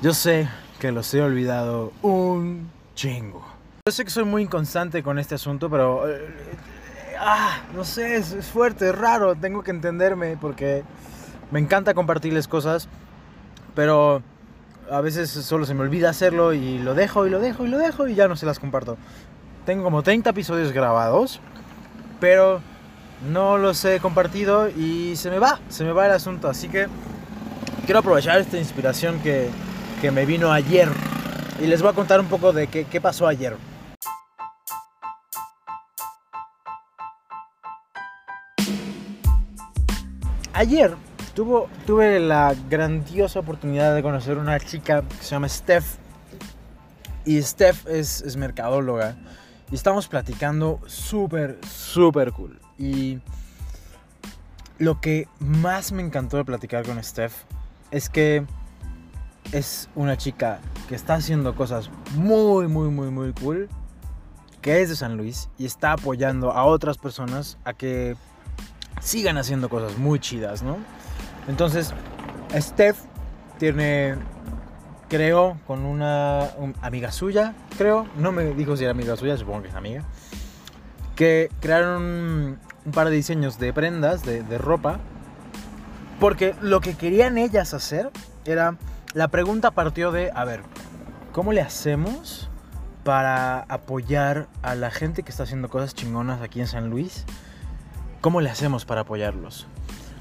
Yo sé que los he olvidado un chingo. Yo sé que soy muy inconstante con este asunto, pero... eh, ah, no sé, es, es fuerte, es raro. Tengo que entenderme porque me encanta compartirles cosas, pero a veces solo se me olvida hacerlo y lo dejo y lo dejo y lo dejo y ya no se las comparto. Tengo como 30 episodios grabados, pero no los he compartido y se me va, se me va el asunto. Así que quiero aprovechar esta inspiración que, que me vino ayer y les voy a contar un poco de qué, pasó ayer. Ayer tuvo, tuve la grandiosa oportunidad de conocer una chica que se llama Steph. Y Steph es, es mercadóloga. Y estamos platicando súper, súper cool. Y lo que más me encantó de platicar con Steph es que es una chica que está haciendo cosas muy, muy, muy, muy cool. Que es de San Luis y está apoyando a otras personas a que sigan haciendo cosas muy chidas, ¿no? Entonces, Steph tiene, creo, con una un- amiga suya, creo, no me dijo si era amiga suya, supongo que es amiga, que crearon un, un par de diseños de prendas, de, de ropa, porque lo que querían ellas hacer era, la pregunta partió de, a ver, ¿cómo le hacemos para apoyar a la gente que está haciendo cosas chingonas aquí en San Luis? ¿Cómo le hacemos para apoyarlos?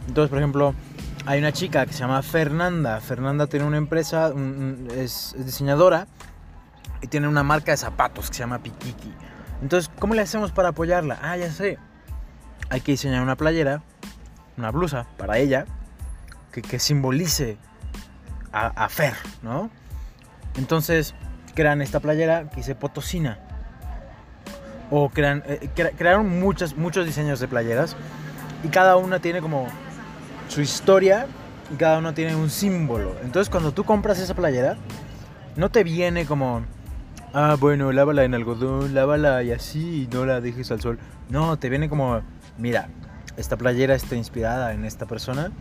Entonces, por ejemplo, hay una chica que se llama Fernanda. Fernanda tiene una empresa, es, es diseñadora y tiene una marca de zapatos que se llama Pikiki. Entonces, ¿cómo le hacemos para apoyarla? Ah, ya sé. Hay que diseñar una playera, una blusa para ella, que, que simbolice a, Fer, ¿no? Entonces, crean esta playera que dice Potosina. O crean, eh, cre- crearon muchas, muchos diseños de playeras y cada una tiene como su historia y cada uno tiene un símbolo. Entonces cuando tú compras esa playera, no te viene como, ah, bueno, lávala en algodón, lávala y así y no la dejes al sol. No, te viene como, mira, esta playera está inspirada en esta persona.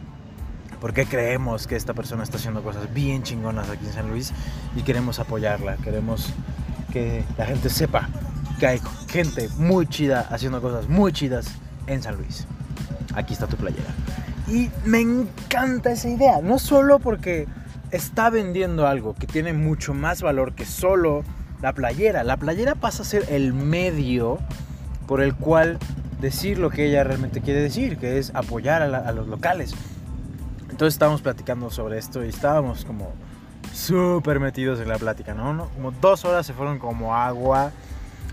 Porque creemos que esta persona está haciendo cosas bien chingonas aquí en San Luis y queremos apoyarla, queremos que la gente sepa que hay gente muy chida haciendo cosas muy chidas en San Luis. Aquí está tu playera. Y me encanta esa idea, no solo porque está vendiendo algo que tiene mucho más valor que solo la playera. La playera pasa a ser el medio por el cual decir lo que ella realmente quiere decir, que es apoyar a, a los locales. Entonces estábamos platicando sobre esto y estábamos como súper metidos en la plática, ¿no? Como dos horas se fueron como agua,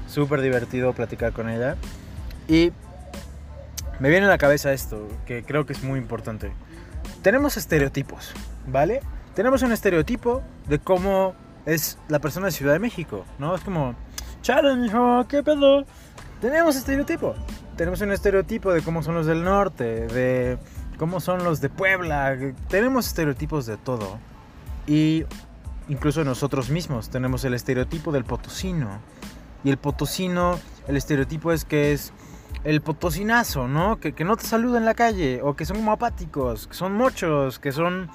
súper divertido platicar con ella. Y me viene a la cabeza esto, que creo que es muy importante. Tenemos estereotipos, ¿vale? Tenemos un estereotipo de cómo es la persona de Ciudad de México, ¿no? Es como, mijo, ¿qué pedo? Tenemos estereotipo. Tenemos un estereotipo de cómo son los del norte, de cómo son los de Puebla. Tenemos estereotipos de todo. Y incluso nosotros mismos tenemos el estereotipo del potosino. Y el potosino, el estereotipo es que es el potosinazo, ¿no? Que, que no te saluda en la calle, o que son como apáticos, que son mochos, que son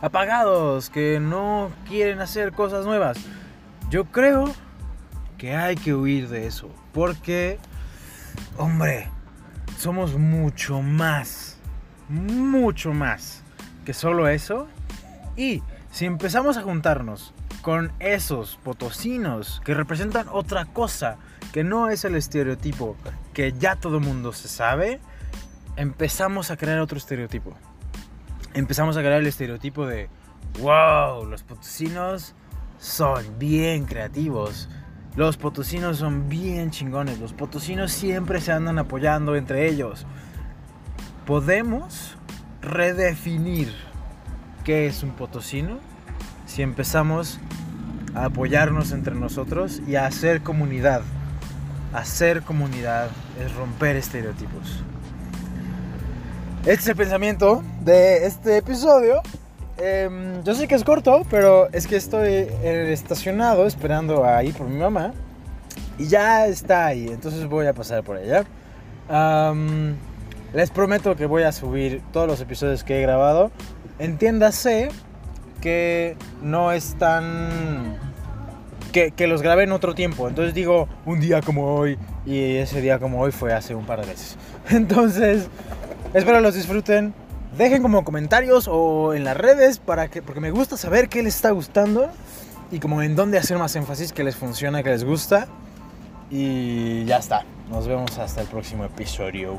apagados, que no quieren hacer cosas nuevas. Yo creo que hay que huir de eso, porque, hombre, somos mucho más, mucho más que solo eso. Y si empezamos a juntarnos con esos potosinos que representan otra cosa, que no es el estereotipo que ya todo mundo se sabe, empezamos a crear otro estereotipo. Empezamos a crear el estereotipo de, wow, los potosinos son bien creativos. Los potosinos son bien chingones. Los potosinos siempre se andan apoyando entre ellos. Podemos redefinir qué es un potosino si empezamos a apoyarnos entre nosotros y a hacer comunidad. Hacer comunidad es romper estereotipos. Este es el pensamiento de este episodio. Em, yo sé que es corto, pero es que estoy eh, estacionado esperando ahí por mi mamá. Y ya está ahí, entonces voy a pasar por ella. Am, les prometo que voy a subir todos los episodios que he grabado. Entiéndase que no están... Que, que los grabé en otro tiempo. Entonces digo, un día como hoy. Y ese día como hoy fue hace un par de meses. Entonces, espero los disfruten. Dejen como comentarios o en las redes para que, porque me gusta saber qué les está gustando y como en dónde hacer más énfasis, que les funciona, que les gusta. Y ya está. Nos vemos hasta el próximo episodio.